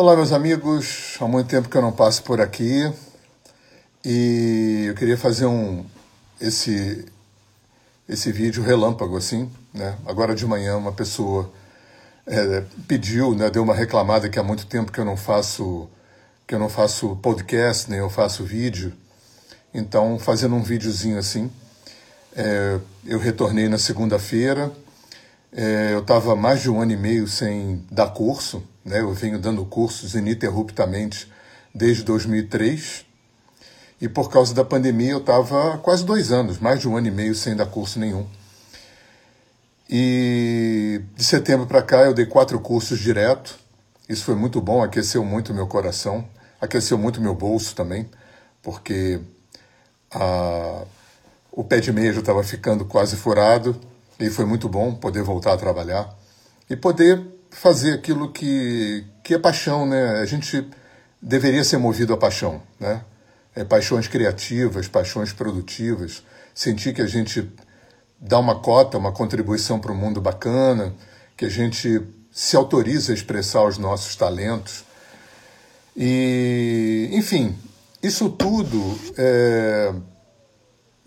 Olá, meus amigos. Há muito tempo que eu não passo por aqui e eu queria fazer um esse esse vídeo relâmpago assim, né? Agora de manhã uma pessoa é, pediu, né? Deu uma reclamada que há muito tempo que eu não faço que eu não faço podcast nem eu faço vídeo. Então, fazendo um videozinho assim, é, eu retornei na segunda-feira. É, eu estava mais de um ano e meio sem dar curso, né? Eu venho dando cursos ininterruptamente desde 2003. E por causa da pandemia eu estava quase dois anos, mais de um ano e meio sem dar curso nenhum. E de setembro para cá eu dei quatro cursos direto. Isso foi muito bom, aqueceu muito meu coração, aqueceu muito meu bolso também, porque a, o pé de meia já estava ficando quase furado e foi muito bom poder voltar a trabalhar e poder fazer aquilo que, que é paixão, né? A gente deveria ser movido a paixão, né? É, paixões criativas, paixões produtivas, sentir que a gente dá uma cota, uma contribuição para o mundo bacana, que a gente se autoriza a expressar os nossos talentos. E, enfim, isso tudo é,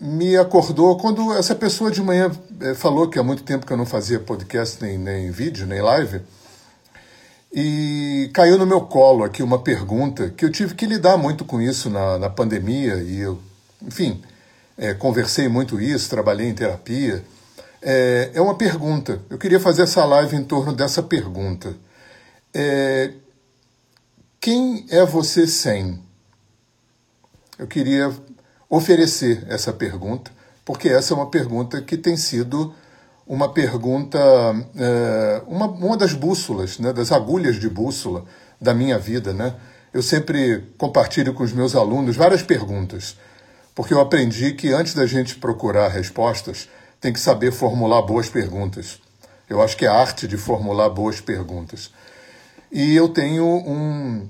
me acordou quando essa pessoa de manhã é, falou que há muito tempo que eu não fazia podcast, nem, nem vídeo, nem live. E caiu no meu colo aqui uma pergunta que eu tive que lidar muito com isso na, na pandemia e eu, enfim, é, conversei muito isso, trabalhei em terapia. É, é, uma pergunta. Eu queria fazer essa live em torno dessa pergunta. É, quem é você sem? Eu queria oferecer essa pergunta, porque essa é uma pergunta que tem sido uma pergunta, é, uma, uma das bússolas, né, das agulhas de bússola da minha vida. Né? Eu sempre compartilho com os meus alunos várias perguntas, porque eu aprendi que antes da gente procurar respostas, tem que saber formular boas perguntas. Eu acho que é a arte de formular boas perguntas. E eu tenho um.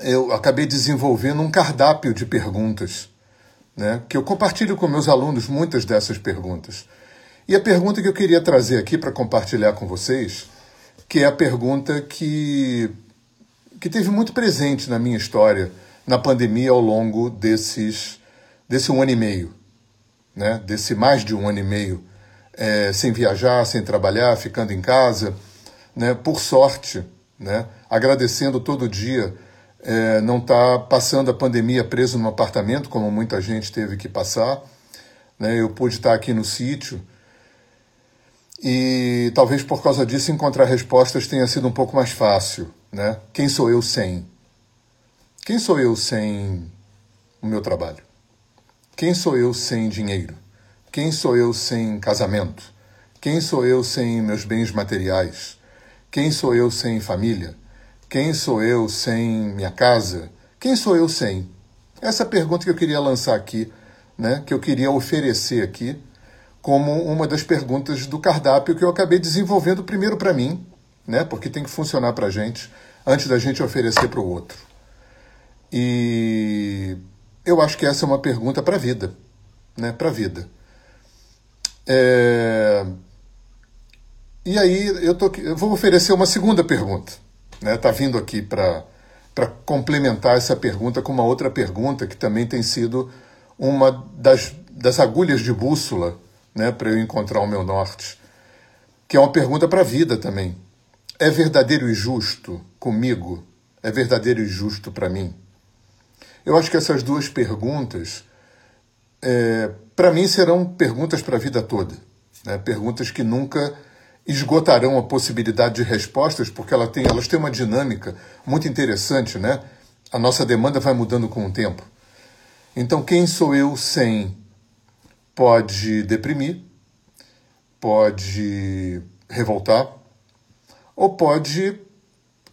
Eu acabei desenvolvendo um cardápio de perguntas, né, que eu compartilho com meus alunos muitas dessas perguntas. E a pergunta que eu queria trazer aqui para compartilhar com vocês, que é a pergunta que, que teve muito presente na minha história na pandemia ao longo desses, desse um ano e meio, né? desse mais de um ano e meio, é, sem viajar, sem trabalhar, ficando em casa, né? por sorte, né? agradecendo todo dia é, não estar tá passando a pandemia preso num apartamento, como muita gente teve que passar. Né? Eu pude estar aqui no sítio, e talvez por causa disso encontrar respostas tenha sido um pouco mais fácil, né? Quem sou eu sem? Quem sou eu sem o meu trabalho? Quem sou eu sem dinheiro? Quem sou eu sem casamento? Quem sou eu sem meus bens materiais? Quem sou eu sem família? Quem sou eu sem minha casa? Quem sou eu sem? Essa é pergunta que eu queria lançar aqui, né? Que eu queria oferecer aqui como uma das perguntas do cardápio que eu acabei desenvolvendo primeiro para mim, né? Porque tem que funcionar para a gente antes da gente oferecer para o outro. E eu acho que essa é uma pergunta para a vida, né? Para a vida. É... E aí eu, tô, eu vou oferecer uma segunda pergunta, né? Tá vindo aqui para para complementar essa pergunta com uma outra pergunta que também tem sido uma das, das agulhas de bússola né, para eu encontrar o meu norte, que é uma pergunta para a vida também. É verdadeiro e justo comigo? É verdadeiro e justo para mim? Eu acho que essas duas perguntas, é, para mim, serão perguntas para a vida toda. Né? Perguntas que nunca esgotarão a possibilidade de respostas, porque ela tem, elas têm uma dinâmica muito interessante. Né? A nossa demanda vai mudando com o tempo. Então, quem sou eu sem pode deprimir, pode revoltar, ou pode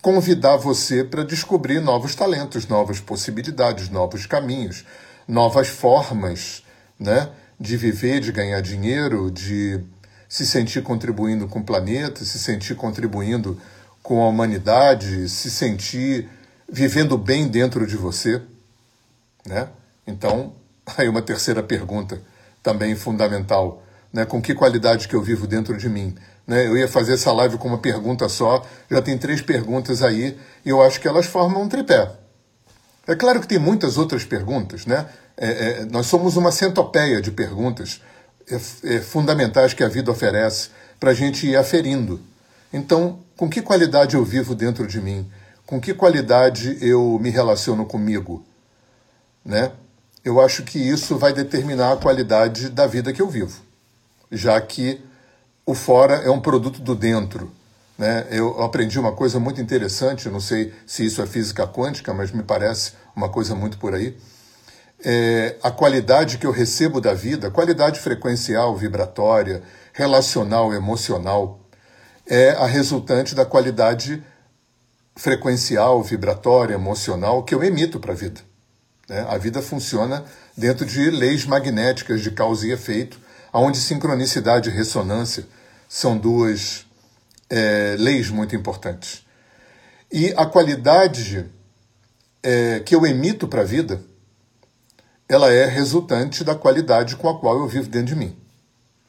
convidar você para descobrir novos talentos, novas possibilidades, novos caminhos, novas formas né, de viver, de ganhar dinheiro, de se sentir contribuindo com o planeta, se sentir contribuindo com a humanidade, se sentir vivendo bem dentro de você. Né? Então, aí uma terceira pergunta também fundamental né? Com que qualidade que eu vivo dentro de mim? Né? Eu ia fazer essa live com uma pergunta só, já tem três perguntas aí, e eu acho que elas formam um tripé. É claro que tem muitas outras perguntas, né? É, é, nós somos uma centopeia de perguntas é, é fundamentais que a vida oferece para a gente ir aferindo. Então, com que qualidade eu vivo dentro de mim? Com que qualidade eu me relaciono comigo? Né? Eu acho que isso vai determinar a qualidade da vida que eu vivo, já que o fora é um produto do dentro. Né? Eu aprendi uma coisa muito interessante, não sei se isso é física quântica, mas me parece uma coisa muito por aí. É, a qualidade que eu recebo da vida, qualidade frequencial, vibratória, relacional, emocional, é a resultante da qualidade frequencial, vibratória, emocional que eu emito para a vida. Né? A vida funciona dentro de leis magnéticas de causa e efeito, onde sincronicidade e ressonância são duas é, leis muito importantes. E a qualidade é, que eu emito para a vida, ela é resultante da qualidade com a qual eu vivo dentro de mim.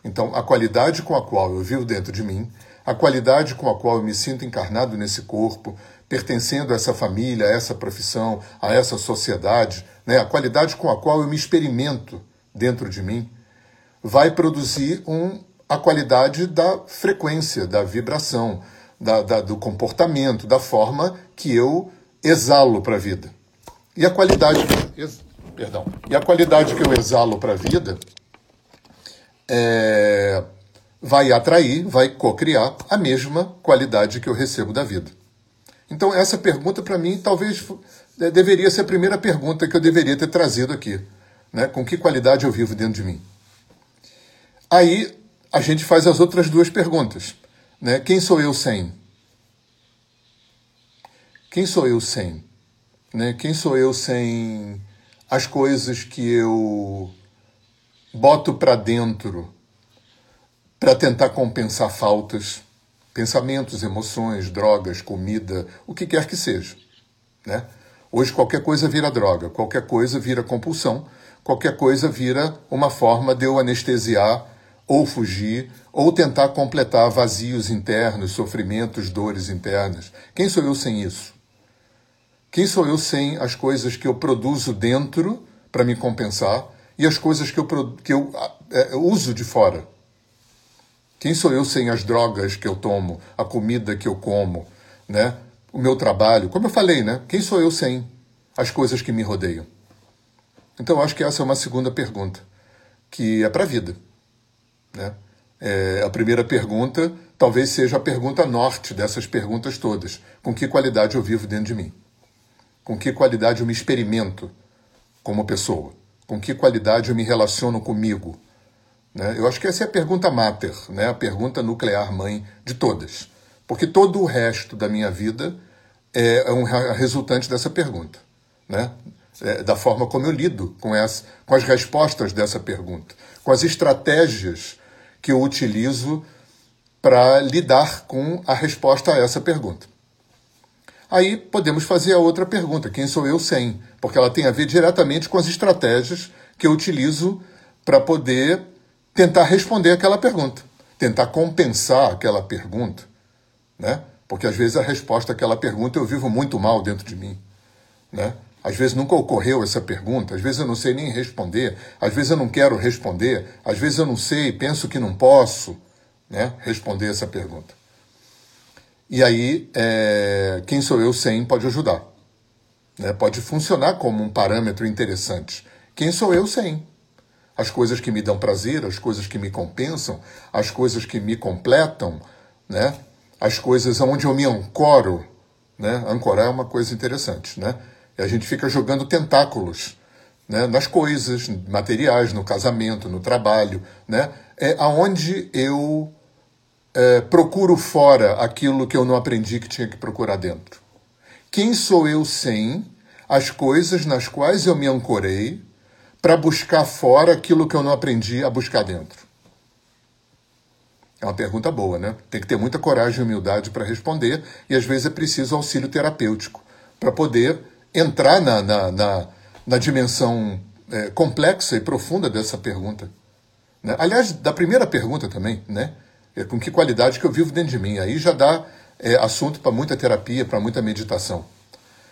Então, a qualidade com a qual eu vivo dentro de mim, a qualidade com a qual eu me sinto encarnado nesse corpo, pertencendo a essa família, a essa profissão, a essa sociedade, né, a qualidade com a qual eu me experimento dentro de mim, vai produzir um, a qualidade da frequência, da vibração, da, da, do comportamento, da forma que eu exalo para a vida. E a qualidade, perdão, e a qualidade que eu exalo para a vida é, vai atrair, vai co-criar a mesma qualidade que eu recebo da vida. Então essa pergunta para mim talvez deveria ser a primeira pergunta que eu deveria ter trazido aqui, né? Com que qualidade eu vivo dentro de mim? Aí a gente faz as outras duas perguntas. Né? Quem sou eu sem? Quem sou eu sem? Né? Quem sou eu sem as coisas que eu boto para dentro para tentar compensar faltas, pensamentos, emoções, drogas, comida, o que quer que seja. Né? Hoje qualquer coisa vira droga, qualquer coisa vira compulsão, qualquer coisa vira uma forma de eu anestesiar ou fugir, ou tentar completar vazios internos, sofrimentos, dores internas. Quem sou eu sem isso? Quem sou eu sem as coisas que eu produzo dentro para me compensar e as coisas que eu, que eu é, uso de fora? Quem sou eu sem as drogas que eu tomo, a comida que eu como, né? o meu trabalho? Como eu falei, né? quem sou eu sem as coisas que me rodeiam? Então, acho que essa é uma segunda pergunta, que é para a vida. Né? É, a primeira pergunta talvez seja a pergunta norte dessas perguntas todas: com que qualidade eu vivo dentro de mim? Com que qualidade eu me experimento como pessoa? Com que qualidade eu me relaciono comigo? Né? Eu acho que essa é a pergunta mater, né? a pergunta nuclear mãe de todas. Porque todo o resto da minha vida é, é um resultante dessa pergunta. Né? É, da forma como eu lido com, essa, com as respostas dessa pergunta, com as estratégias que eu utilizo para lidar com a resposta a essa pergunta. Aí podemos fazer a outra pergunta: quem sou eu sem? Porque ela tem a ver diretamente com as estratégias que eu utilizo para poder tentar responder aquela pergunta, tentar compensar aquela pergunta, né? Porque às vezes a resposta àquela pergunta eu vivo muito mal dentro de mim, né? Às vezes nunca ocorreu essa pergunta, às vezes eu não sei nem responder, às vezes eu não quero responder, às vezes eu não sei, penso que não posso né, responder essa pergunta. E aí, é, quem sou eu sem pode ajudar. Né? Pode funcionar como um parâmetro interessante. Quem sou eu sem? As coisas que me dão prazer, as coisas que me compensam, as coisas que me completam, né? as coisas onde eu me ancoro. Né? Ancorar é uma coisa interessante. Né? E a gente fica jogando tentáculos né, nas coisas materiais, no casamento, no trabalho, né, é aonde eu é, procuro fora aquilo que eu não aprendi que tinha que procurar dentro. Quem sou eu sem as coisas nas quais eu me ancorei para buscar fora aquilo que eu não aprendi a buscar dentro? É uma pergunta boa, né? Tem que ter muita coragem e humildade para responder, e às vezes é preciso auxílio terapêutico para poder entrar na, na, na, na dimensão é, complexa e profunda dessa pergunta. Né? Aliás, da primeira pergunta também, né? É com que qualidade que eu vivo dentro de mim. Aí já dá é, assunto para muita terapia, para muita meditação.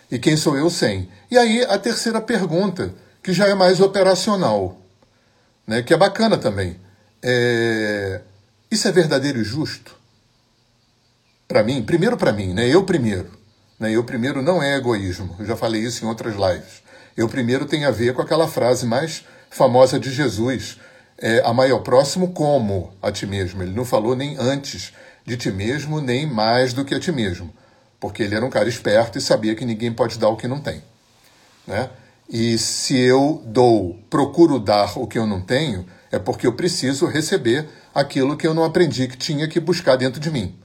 E quem sou eu sem? E aí a terceira pergunta, que já é mais operacional, né? que é bacana também. É... Isso é verdadeiro e justo? Para mim, primeiro para mim, né? eu primeiro. Né? Eu primeiro não é egoísmo, eu já falei isso em outras lives. Eu primeiro tem a ver com aquela frase mais famosa de Jesus, é, amai ao próximo como a ti mesmo. Ele não falou nem antes de ti mesmo, nem mais do que a ti mesmo. Porque ele era um cara esperto e sabia que ninguém pode dar o que não tem. Né? E se eu dou, procuro dar o que eu não tenho, é porque eu preciso receber aquilo que eu não aprendi que tinha que buscar dentro de mim.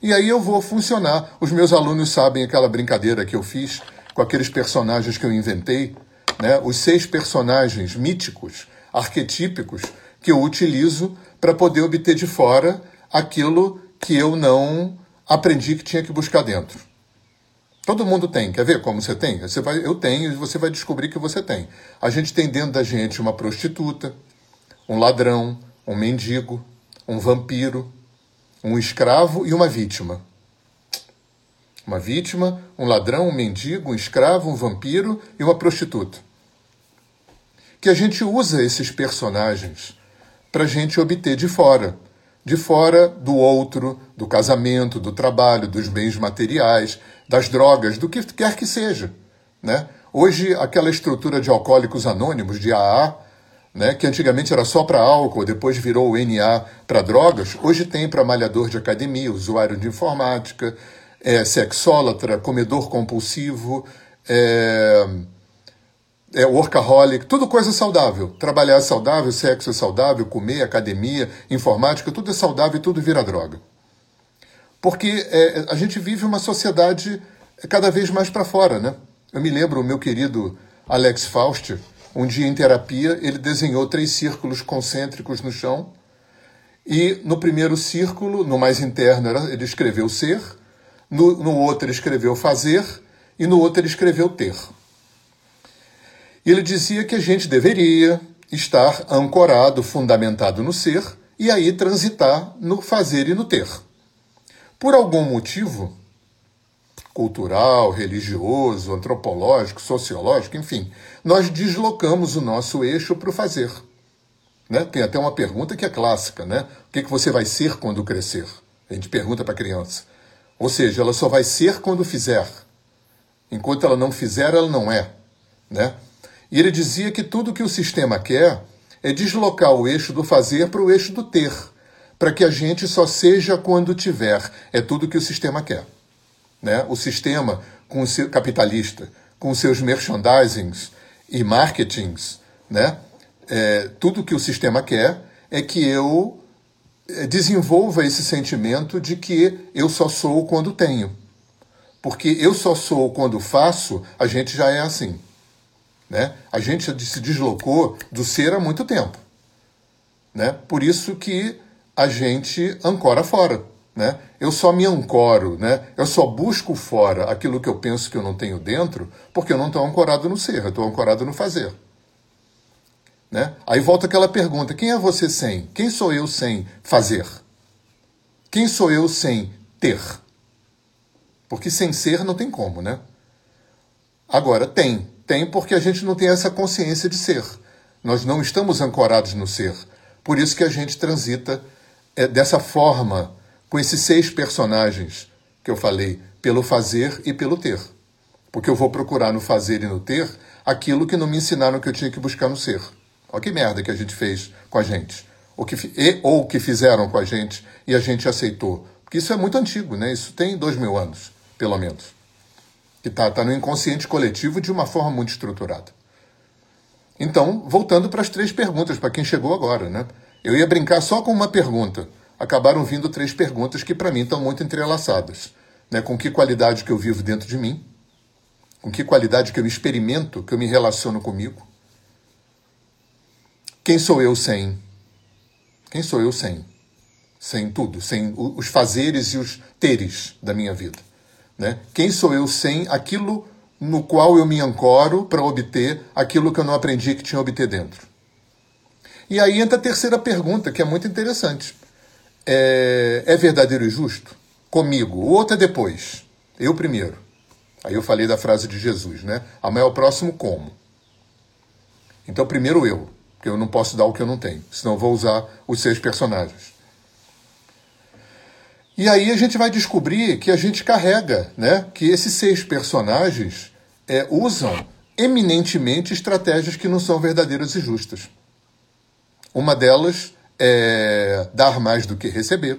E aí eu vou funcionar. Os meus alunos sabem aquela brincadeira que eu fiz com aqueles personagens que eu inventei, né? os seis personagens míticos, arquetípicos, que eu utilizo para poder obter de fora aquilo que eu não aprendi que tinha que buscar dentro. Todo mundo tem. Quer ver como você tem? Você vai, eu tenho e você vai descobrir que você tem. A gente tem dentro da gente uma prostituta, um ladrão, um mendigo, um vampiro, um escravo e uma vítima. Uma vítima, um ladrão, um mendigo, um escravo, um vampiro e uma prostituta. Que a gente usa esses personagens para a gente obter de fora de fora do outro, do casamento, do trabalho, dos bens materiais, das drogas, do que quer que seja. Né? Hoje, aquela estrutura de alcoólicos anônimos, de AA, né, que antigamente era só para álcool, depois virou o NA para drogas, hoje tem para malhador de academia, usuário de informática, é, sexólatra, comedor compulsivo, é, é, workaholic, tudo coisa saudável. Trabalhar é saudável, sexo é saudável, comer, academia, informática, tudo é saudável e tudo vira droga. Porque é, a gente vive uma sociedade cada vez mais para fora, né? Eu me lembro, o meu querido Alex Fauster, um dia em terapia, ele desenhou três círculos concêntricos no chão. E no primeiro círculo, no mais interno, ele escreveu ser, no, no outro ele escreveu fazer, e no outro ele escreveu ter. E ele dizia que a gente deveria estar ancorado, fundamentado no ser, e aí transitar no fazer e no ter. Por algum motivo, cultural, religioso, antropológico, sociológico, enfim, nós deslocamos o nosso eixo para o fazer. Né? Tem até uma pergunta que é clássica, né? O que, que você vai ser quando crescer? A gente pergunta para a criança. Ou seja, ela só vai ser quando fizer. Enquanto ela não fizer, ela não é. Né? E ele dizia que tudo que o sistema quer é deslocar o eixo do fazer para o eixo do ter, para que a gente só seja quando tiver. É tudo que o sistema quer. Né? O sistema com o seu, capitalista, com seus merchandisings e marketings, né? É, tudo que o sistema quer é que eu é, desenvolva esse sentimento de que eu só sou quando tenho. Porque eu só sou quando faço, a gente já é assim. Né? A gente se deslocou do ser há muito tempo. Né? Por isso que a gente ancora fora. Né? Eu só me ancoro, né? eu só busco fora aquilo que eu penso que eu não tenho dentro, porque eu não estou ancorado no ser, eu estou ancorado no fazer. Né? Aí volta aquela pergunta: quem é você sem? Quem sou eu sem fazer? Quem sou eu sem ter? Porque sem ser não tem como, né? Agora, tem. Tem porque a gente não tem essa consciência de ser. Nós não estamos ancorados no ser. Por isso que a gente transita é, dessa forma, com esses seis personagens que eu falei, pelo fazer e pelo ter. Porque eu vou procurar no fazer e no ter aquilo que não me ensinaram que eu tinha que buscar no ser. Olha que merda que a gente fez com a gente. Ou que, e, ou que fizeram com a gente e a gente aceitou. Porque isso é muito antigo, né? Isso tem dois mil anos, pelo menos que está tá no inconsciente coletivo de uma forma muito estruturada. Então, voltando para as três perguntas, para quem chegou agora, né? Eu ia brincar só com uma pergunta. Acabaram vindo três perguntas que para mim estão muito entrelaçadas. Né? Com que qualidade que eu vivo dentro de mim? Com que qualidade que eu experimento, que eu me relaciono comigo? Quem sou eu sem? Quem sou eu sem? Sem tudo, sem os fazeres e os teres da minha vida. Né? Quem sou eu sem aquilo no qual eu me ancoro para obter aquilo que eu não aprendi que tinha a obter dentro? E aí entra a terceira pergunta, que é muito interessante. É, é verdadeiro e justo? Comigo. O outro é depois. Eu primeiro. Aí eu falei da frase de Jesus, né? Amar o próximo como? Então, primeiro eu, porque eu não posso dar o que eu não tenho, senão eu vou usar os seis personagens. E aí a gente vai descobrir que a gente carrega, né? Que esses seis personagens é, usam eminentemente estratégias que não são verdadeiras e justas. Uma delas é dar mais do que receber.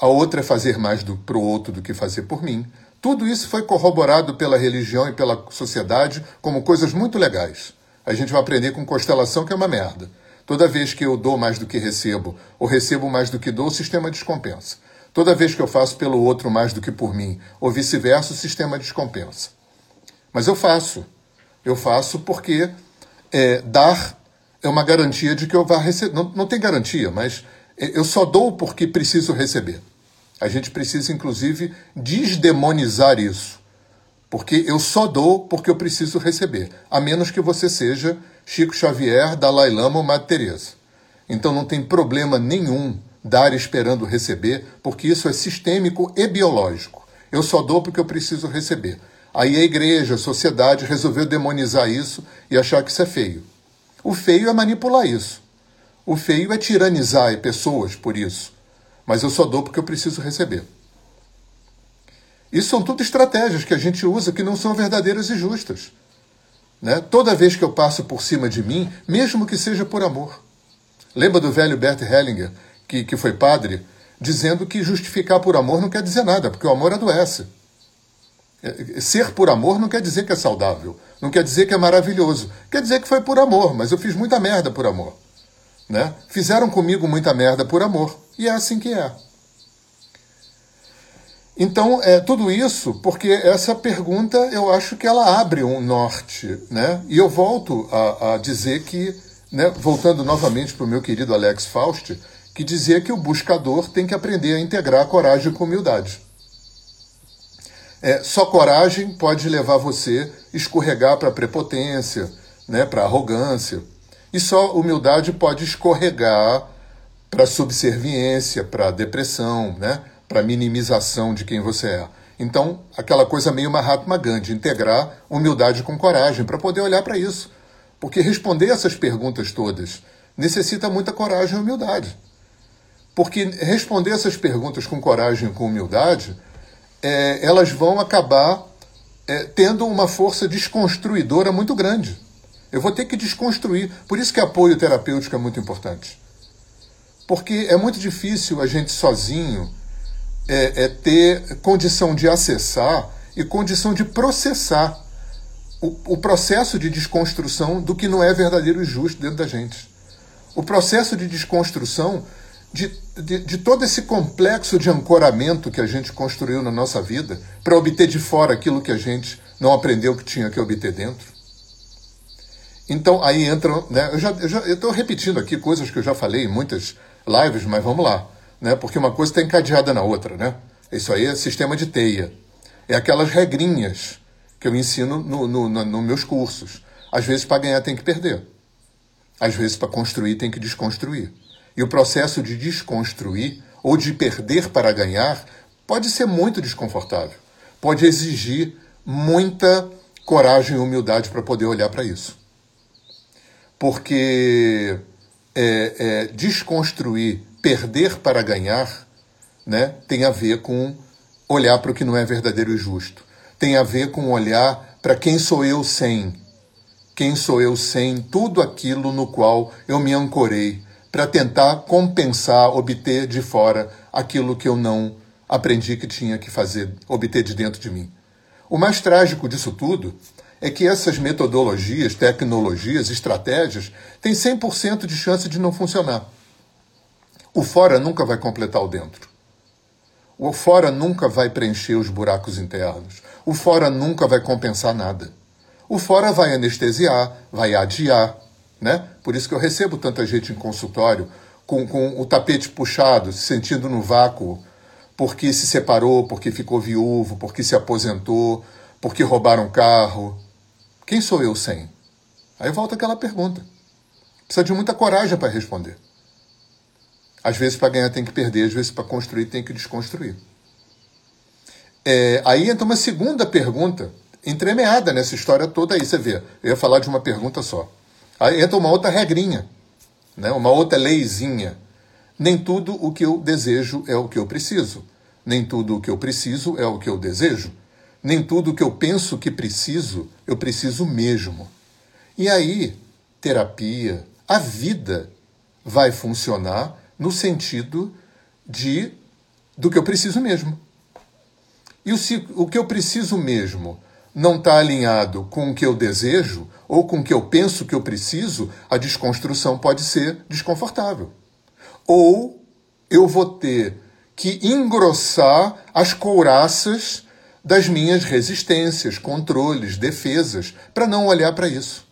A outra é fazer mais para o outro do que fazer por mim. Tudo isso foi corroborado pela religião e pela sociedade como coisas muito legais. A gente vai aprender com constelação que é uma merda. Toda vez que eu dou mais do que recebo, ou recebo mais do que dou, o sistema descompensa. Toda vez que eu faço pelo outro mais do que por mim, ou vice-versa, o sistema descompensa. Mas eu faço. Eu faço porque é, dar é uma garantia de que eu vá receber. Não, não tem garantia, mas eu só dou porque preciso receber. A gente precisa, inclusive, desdemonizar isso. Porque eu só dou porque eu preciso receber. A menos que você seja Chico Xavier, Dalai Lama ou Madre Teresa. Então não tem problema nenhum dar esperando receber, porque isso é sistêmico e biológico. Eu só dou porque eu preciso receber. Aí a igreja, a sociedade resolveu demonizar isso e achar que isso é feio. O feio é manipular isso. O feio é tiranizar pessoas por isso. Mas eu só dou porque eu preciso receber. Isso são tudo estratégias que a gente usa que não são verdadeiras e justas. Né? Toda vez que eu passo por cima de mim, mesmo que seja por amor. Lembra do velho Bert Hellinger, que, que foi padre, dizendo que justificar por amor não quer dizer nada, porque o amor adoece. É, ser por amor não quer dizer que é saudável, não quer dizer que é maravilhoso. Quer dizer que foi por amor, mas eu fiz muita merda por amor. Né? Fizeram comigo muita merda por amor, e é assim que é. Então, é tudo isso porque essa pergunta eu acho que ela abre um norte. Né? E eu volto a, a dizer que, né, voltando novamente para o meu querido Alex Faust, que dizia que o buscador tem que aprender a integrar a coragem com humildade. É, só coragem pode levar você a escorregar para a prepotência, né, para a arrogância. E só humildade pode escorregar para a subserviência, para a depressão, né, para minimização de quem você é. Então, aquela coisa meio Mahatma Gandhi, integrar humildade com coragem, para poder olhar para isso. Porque responder essas perguntas todas necessita muita coragem e humildade. Porque responder essas perguntas com coragem e com humildade é, elas vão acabar é, tendo uma força desconstruidora muito grande. Eu vou ter que desconstruir. Por isso que apoio terapêutico é muito importante. Porque é muito difícil a gente sozinho é, é ter condição de acessar e condição de processar o, o processo de desconstrução do que não é verdadeiro e justo dentro da gente. O processo de desconstrução de, de, de, todo esse complexo de ancoramento que a gente construiu na nossa vida para obter de fora aquilo que a gente não aprendeu que tinha que obter dentro. Então aí entram, né, eu já estou repetindo aqui coisas que eu já falei em muitas lives, mas vamos lá, né, porque uma coisa está encadeada na outra, né? Isso aí é sistema de teia, é aquelas regrinhas que eu ensino nos no, no, no meus cursos. Às vezes para ganhar tem que perder, às vezes para construir tem que desconstruir. E o processo de desconstruir ou de perder para ganhar pode ser muito desconfortável. Pode exigir muita coragem e humildade para poder olhar para isso. Porque é, é, desconstruir, perder para ganhar, né, tem a ver com olhar para o que não é verdadeiro e justo. Tem a ver com olhar para quem sou eu sem. Quem sou eu sem tudo aquilo no qual eu me ancorei, para tentar compensar, obter de fora aquilo que eu não aprendi que tinha que fazer, obter de dentro de mim. O mais trágico disso tudo é que essas metodologias, tecnologias, estratégias têm 100% de chance de não funcionar. O fora nunca vai completar o dentro. O fora nunca vai preencher os buracos internos. O fora nunca vai compensar nada. O fora vai anestesiar, vai adiar, né? Por isso que eu recebo tanta gente em consultório com, com o tapete puxado, se sentindo no vácuo, porque se separou, porque ficou viúvo, porque se aposentou, porque roubaram carro. Quem sou eu sem? Aí volta aquela pergunta. Precisa de muita coragem para responder. Às vezes, para ganhar, tem que perder, às vezes, para construir, tem que desconstruir. É, aí entra uma segunda pergunta, entremeada nessa história toda aí, você vê. Eu ia falar de uma pergunta só. Aí entra uma outra regrinha, né? uma outra leizinha. Nem tudo o que eu desejo é o que eu preciso. Nem tudo o que eu preciso é o que eu desejo. Nem tudo o que eu penso que preciso, eu preciso mesmo. E aí, terapia, a vida vai funcionar no sentido de do que eu preciso mesmo. E o, o que eu preciso mesmo não está alinhado com o que eu desejo ou com o que eu penso que eu preciso, a desconstrução pode ser desconfortável. Ou eu vou ter que engrossar as couraças das minhas resistências, controles, defesas, para não olhar para isso,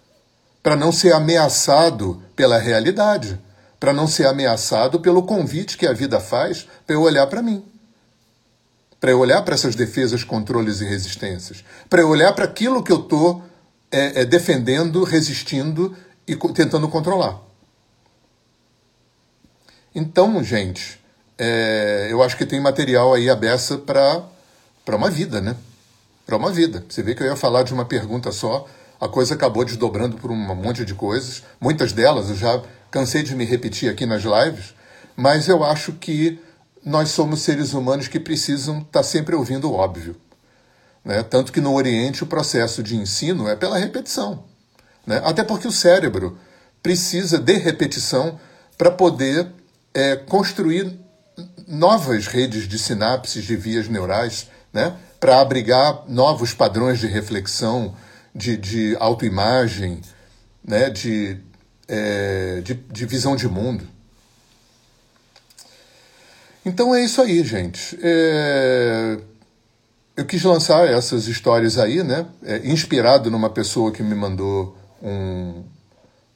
para não ser ameaçado pela realidade, para não ser ameaçado pelo convite que a vida faz para eu olhar para mim, para eu olhar para essas defesas, controles e resistências, para eu olhar para aquilo que eu estou é, é, defendendo, resistindo e tentando controlar. Então, gente, é, eu acho que tem material aí a beça para uma vida, né? Para uma vida. Você vê que eu ia falar de uma pergunta só, a coisa acabou desdobrando por um monte de coisas. Muitas delas eu já cansei de me repetir aqui nas lives, mas eu acho que nós somos seres humanos que precisam estar tá sempre ouvindo o óbvio. Né? Tanto que no Oriente o processo de ensino é pela repetição. Né? Até porque o cérebro precisa de repetição para poder é, construir novas redes de sinapses, de vias neurais, né? para abrigar novos padrões de reflexão, de, de autoimagem, né? de, é, de, de visão de mundo. Então é isso aí, gente. É eu quis lançar essas histórias aí, né? É, inspirado numa pessoa que me mandou um,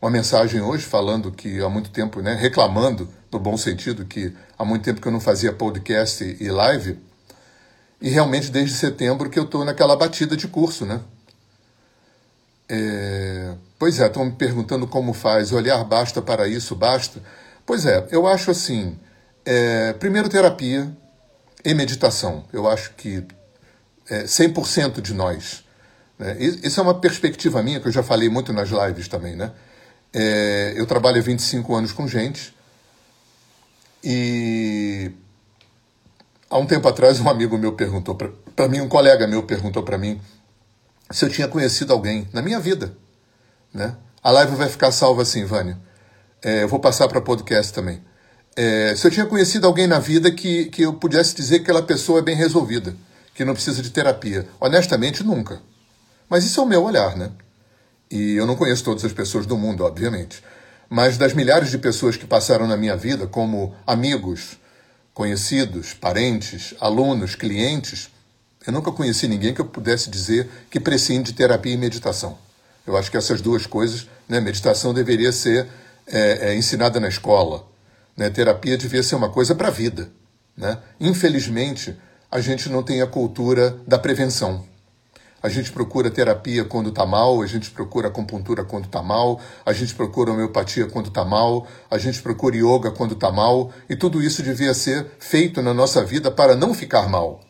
uma mensagem hoje falando que há muito tempo, né? Reclamando, no bom sentido, que há muito tempo que eu não fazia podcast e live. E realmente desde setembro que eu estou naquela batida de curso, né? É... Pois é, estão me perguntando como faz. Olhar basta para isso, basta? Pois é, eu acho assim. É... Primeiro, terapia e meditação. Eu acho que é, 100% de nós. Né? Isso é uma perspectiva minha, que eu já falei muito nas lives também. Né? É, eu trabalho há 25 anos com gente e há um tempo atrás um amigo meu perguntou para mim, um colega meu perguntou para mim se eu tinha conhecido alguém na minha vida. Né? A live vai ficar salva assim, Vânia. É, eu vou passar para podcast também. É, se eu tinha conhecido alguém na vida que, que eu pudesse dizer que aquela pessoa é bem resolvida que não precisa de terapia? Honestamente, nunca. Mas isso é o meu olhar, né? E eu não conheço todas as pessoas do mundo, obviamente. Mas das milhares de pessoas que passaram na minha vida, como amigos, conhecidos, parentes, alunos, clientes, eu nunca conheci ninguém que eu pudesse dizer que prescinde de terapia e meditação. Eu acho que essas duas coisas, né, meditação deveria ser é, é, ensinada na escola, né, terapia devia ser uma coisa para a vida. Né? Infelizmente, a gente não tem a cultura da prevenção. A gente procura terapia quando está mal, a gente procura acupuntura quando está mal, a gente procura homeopatia quando está mal, a gente procura yoga quando está mal, e tudo isso devia ser feito na nossa vida para não ficar mal.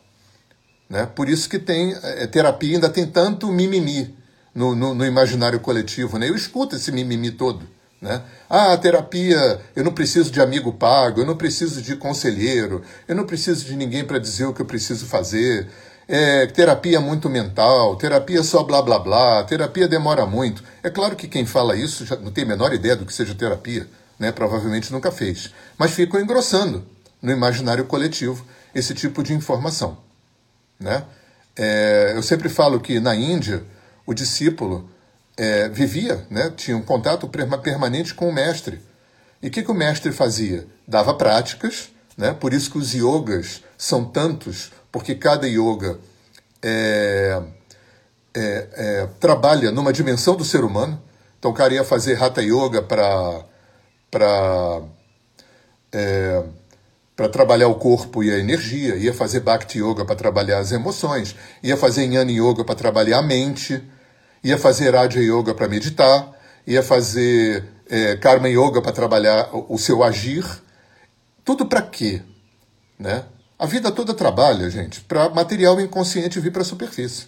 Né? Por isso que tem é, terapia ainda tem tanto mimimi no, no, no imaginário coletivo. Né? Eu escuto esse mimimi todo. Né? Ah, a terapia, eu não preciso de amigo pago, eu não preciso de conselheiro, eu não preciso de ninguém para dizer o que eu preciso fazer. É, terapia é muito mental, terapia é só blá blá blá, terapia demora muito. É claro que quem fala isso já não tem a menor ideia do que seja terapia, né? provavelmente nunca fez. Mas ficam engrossando no imaginário coletivo esse tipo de informação. Né? É, eu sempre falo que na Índia, o discípulo é, vivia, né, tinha um contato permanente com o mestre. E o que, que o mestre fazia? Dava práticas, né, por isso que os yogas são tantos, porque cada yoga é, é, é, trabalha numa dimensão do ser humano. Então o cara ia fazer Hatha Yoga para para é, para trabalhar o corpo e a energia, ia fazer Bhakti Yoga para trabalhar as emoções, ia fazer Jnana Yoga para trabalhar a mente, ia fazer Raja Yoga para meditar, ia fazer é, Karma Yoga para trabalhar o seu agir. Tudo para quê? Né? A vida toda trabalha, gente, para material inconsciente vir para a superfície.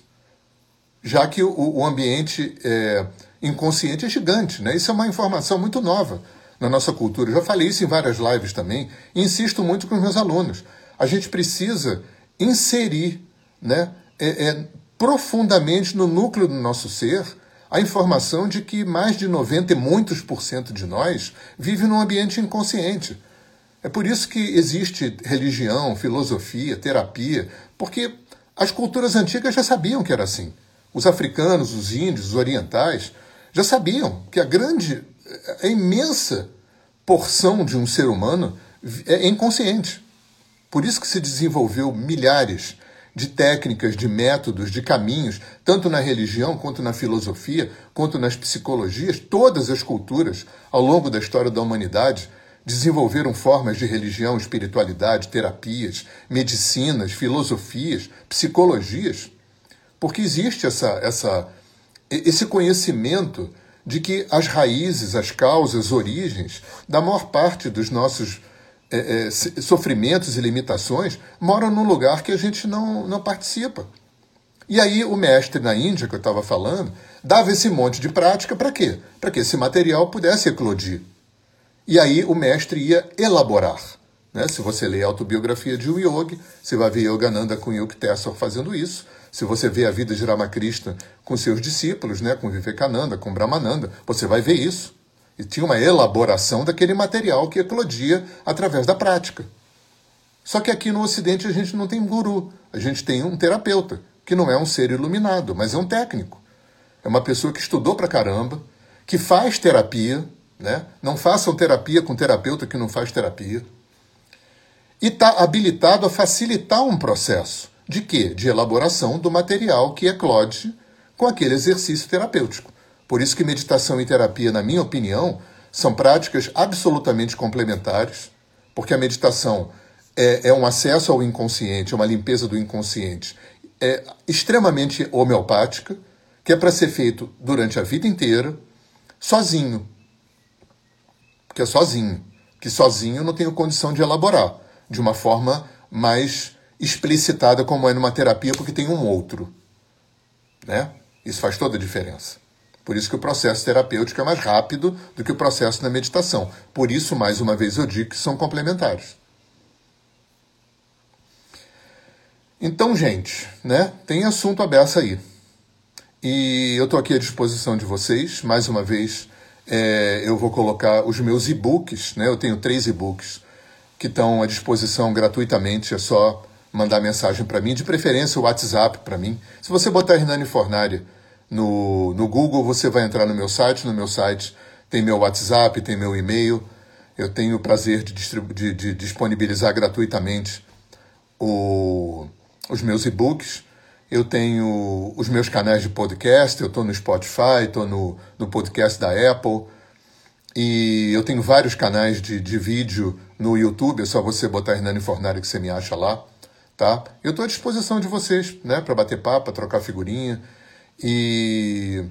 Já que o, o ambiente é, inconsciente é gigante, né? Isso é uma informação muito nova na nossa cultura. Eu já falei isso em várias lives também, e insisto muito com os meus alunos. A gente precisa inserir né, é, é, profundamente no núcleo do nosso ser a informação de que mais de 90 e muitos por cento de nós vive num ambiente inconsciente. É por isso que existe religião, filosofia, terapia, porque as culturas antigas já sabiam que era assim. Os africanos, os índios, os orientais já sabiam que a grande, a imensa porção de um ser humano é inconsciente. Por isso que se desenvolveu milhares de técnicas, de métodos, de caminhos, tanto na religião quanto na filosofia, quanto nas psicologias, todas as culturas ao longo da história da humanidade desenvolveram formas de religião, espiritualidade, terapias, medicinas, filosofias, psicologias, porque existe essa, essa, esse conhecimento de que as raízes, as causas, as origens da maior parte dos nossos é, é, sofrimentos e limitações moram num lugar que a gente não, não participa. E aí o mestre na Índia, que eu estava falando, dava esse monte de prática para quê? Para que esse material pudesse eclodir. E aí o mestre ia elaborar. Né? Se você lê a autobiografia de um yogi, você vai ver Yogananda com Yukteswar fazendo isso. Se você vê a vida de Ramakrishna com seus discípulos, né? com Vivekananda, com Brahmananda, você vai ver isso. E tinha uma elaboração daquele material que eclodia através da prática. Só que aqui no Ocidente a gente não tem guru, a gente tem um terapeuta, que não é um ser iluminado, mas é um técnico. É uma pessoa que estudou pra caramba, que faz terapia, né? Não façam terapia com terapeuta que não faz terapia. E está habilitado a facilitar um processo. De quê? De elaboração do material que eclode com aquele exercício terapêutico. Por isso que meditação e terapia, na minha opinião, são práticas absolutamente complementares, porque a meditação é, é um acesso ao inconsciente, é uma limpeza do inconsciente, é extremamente homeopática, que é para ser feito durante a vida inteira, sozinho. Porque é sozinho. Que sozinho eu não tenho condição de elaborar de uma forma mais explicitada como é numa terapia, porque tem um outro. Né? Isso faz toda a diferença. Por isso que o processo terapêutico é mais rápido do que o processo da meditação. Por isso, mais uma vez, eu digo que são complementares. Então, gente, né, tem assunto aberto aí. E eu estou aqui à disposição de vocês. Mais uma vez, é, eu vou colocar os meus e-books, né? Eu tenho três e-books que estão à disposição gratuitamente. É só mandar mensagem para mim, de preferência o WhatsApp para mim. Se você botar Hernani Fornari no, no Google, você vai entrar no meu site. No meu site tem meu WhatsApp, tem meu e-mail. Eu tenho o prazer de, de, de disponibilizar gratuitamente o, os meus e-books. Eu tenho os meus canais de podcast, eu estou no Spotify, estou no, no podcast da Apple. E eu tenho vários canais de, de vídeo no YouTube, é só você botar Hernani Fornari que você me acha lá. Tá? Eu estou à disposição de vocês, né, para bater papo, trocar figurinha. E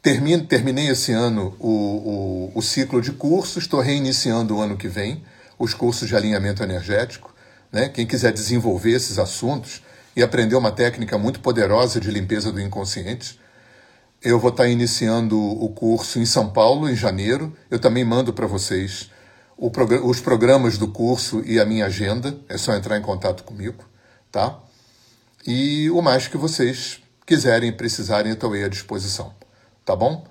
termine, terminei esse ano o, o, o ciclo de cursos, estou reiniciando o ano que vem os cursos de alinhamento energético. Né? Quem quiser desenvolver esses assuntos e aprender uma técnica muito poderosa de limpeza do inconsciente, eu vou estar iniciando o curso em São Paulo, em janeiro. Eu também mando para vocês os programas do curso e a minha agenda. É só entrar em contato comigo, tá? E o mais que vocês quiserem e precisarem, estou aí à disposição. Tá bom?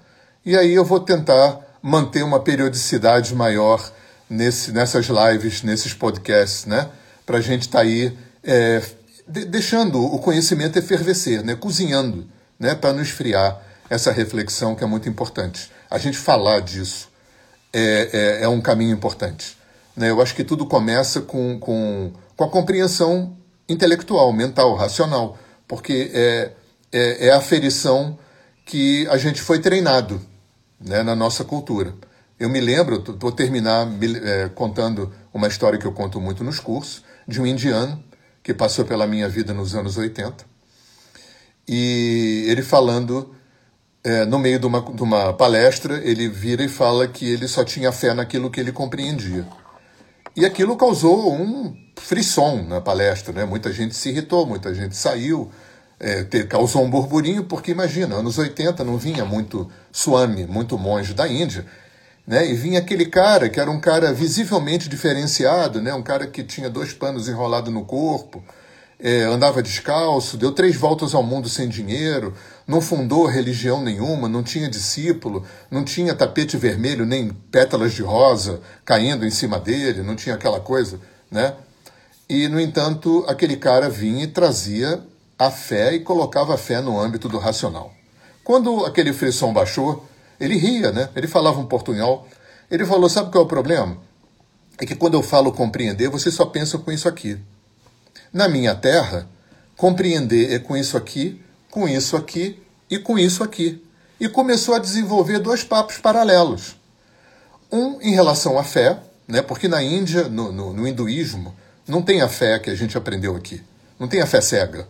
E aí eu vou tentar manter uma periodicidade maior nesse, nessas lives, nesses podcasts, né? Para a gente estar tá aí é, de, deixando o conhecimento efervescer, né? Cozinhando, né? Para não esfriar essa reflexão que é muito importante. A gente falar disso é, é, é um caminho importante. Né? Eu acho que tudo começa com, com, com a compreensão intelectual, mental, racional, porque é, é, é a aferição que a gente foi treinado né, na nossa cultura. Eu me lembro, vou terminar é, contando uma história que eu conto muito nos cursos, de um indiano que passou pela minha vida nos anos 80. E ele falando é, no meio de uma, de uma palestra, ele vira e fala que ele só tinha fé naquilo que ele compreendia. E aquilo causou um frisson na palestra, né? Muita gente se irritou, muita gente saiu, é, causou um burburinho, porque imagina, anos 80 não vinha muito Swami, muito monge da Índia, né? E vinha aquele cara que era um cara visivelmente diferenciado, né? Um cara que tinha dois panos enrolados no corpo, é, andava descalço, deu três voltas ao mundo sem dinheiro, não fundou religião nenhuma, não tinha discípulo, não tinha tapete vermelho nem pétalas de rosa caindo em cima dele, não tinha aquela coisa, né? E, no entanto, aquele cara vinha e trazia a fé e colocava a fé no âmbito do racional. Quando aquele frisson baixou, ele ria, né? Ele falava um portunhol. Ele falou: Sabe qual é o problema? É que quando eu falo compreender, você só pensa com isso aqui. Na minha terra, compreender é com isso aqui, com isso aqui e com isso aqui. E começou a desenvolver dois papos paralelos. Um em relação à fé, né? porque na Índia, no, no, no hinduísmo, não tem a fé que a gente aprendeu aqui. Não tem a fé cega.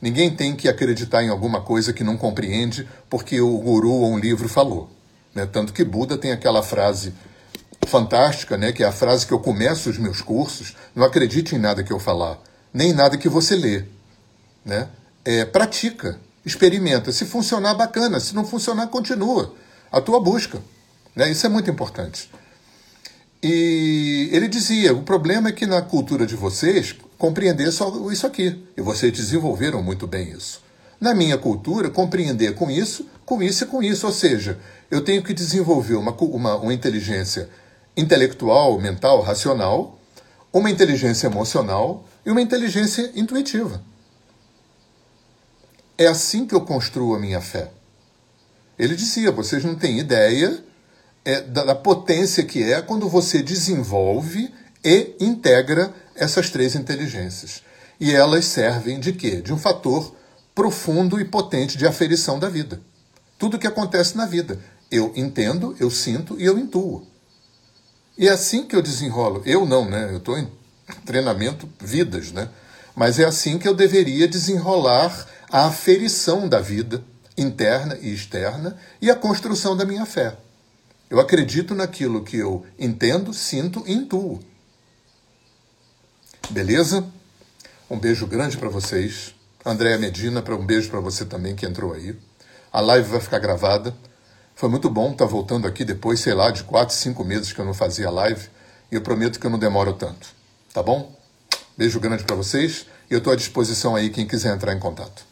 Ninguém tem que acreditar em alguma coisa que não compreende porque o guru ou um livro falou. Né? Tanto que Buda tem aquela frase fantástica, né? que é a frase que eu começo os meus cursos: não acredite em nada que eu falar nem nada que você lê. Né? É, pratica, experimenta. Se funcionar, bacana. Se não funcionar, continua a tua busca. Né? Isso é muito importante. E ele dizia: o problema é que na cultura de vocês, compreender só isso aqui. E vocês desenvolveram muito bem isso. Na minha cultura, compreender com isso, com isso e com isso. Ou seja, eu tenho que desenvolver uma, uma, uma inteligência intelectual, mental, racional, uma inteligência emocional e uma inteligência intuitiva. É assim que eu construo a minha fé. Ele dizia: vocês não têm ideia é, da, da potência que é quando você desenvolve e integra essas três inteligências. E elas servem de quê? De um fator profundo e potente de aferição da vida. Tudo que acontece na vida. Eu entendo, eu sinto e eu intuo. E é assim que eu desenrolo. Eu não, né? Eu estou treinamento vidas, né? Mas é assim que eu deveria desenrolar a aferição da vida interna e externa e a construção da minha fé. Eu acredito naquilo que eu entendo, sinto e intuo. Beleza? Um beijo grande para vocês. Andréa Medina, um beijo para você também que entrou aí. A live vai ficar gravada. Foi muito bom estar tá voltando aqui depois, sei lá, de quatro, cinco meses que eu não fazia live. E eu prometo que eu não demoro tanto. Tá bom? Beijo grande para vocês e eu estou à disposição aí quem quiser entrar em contato.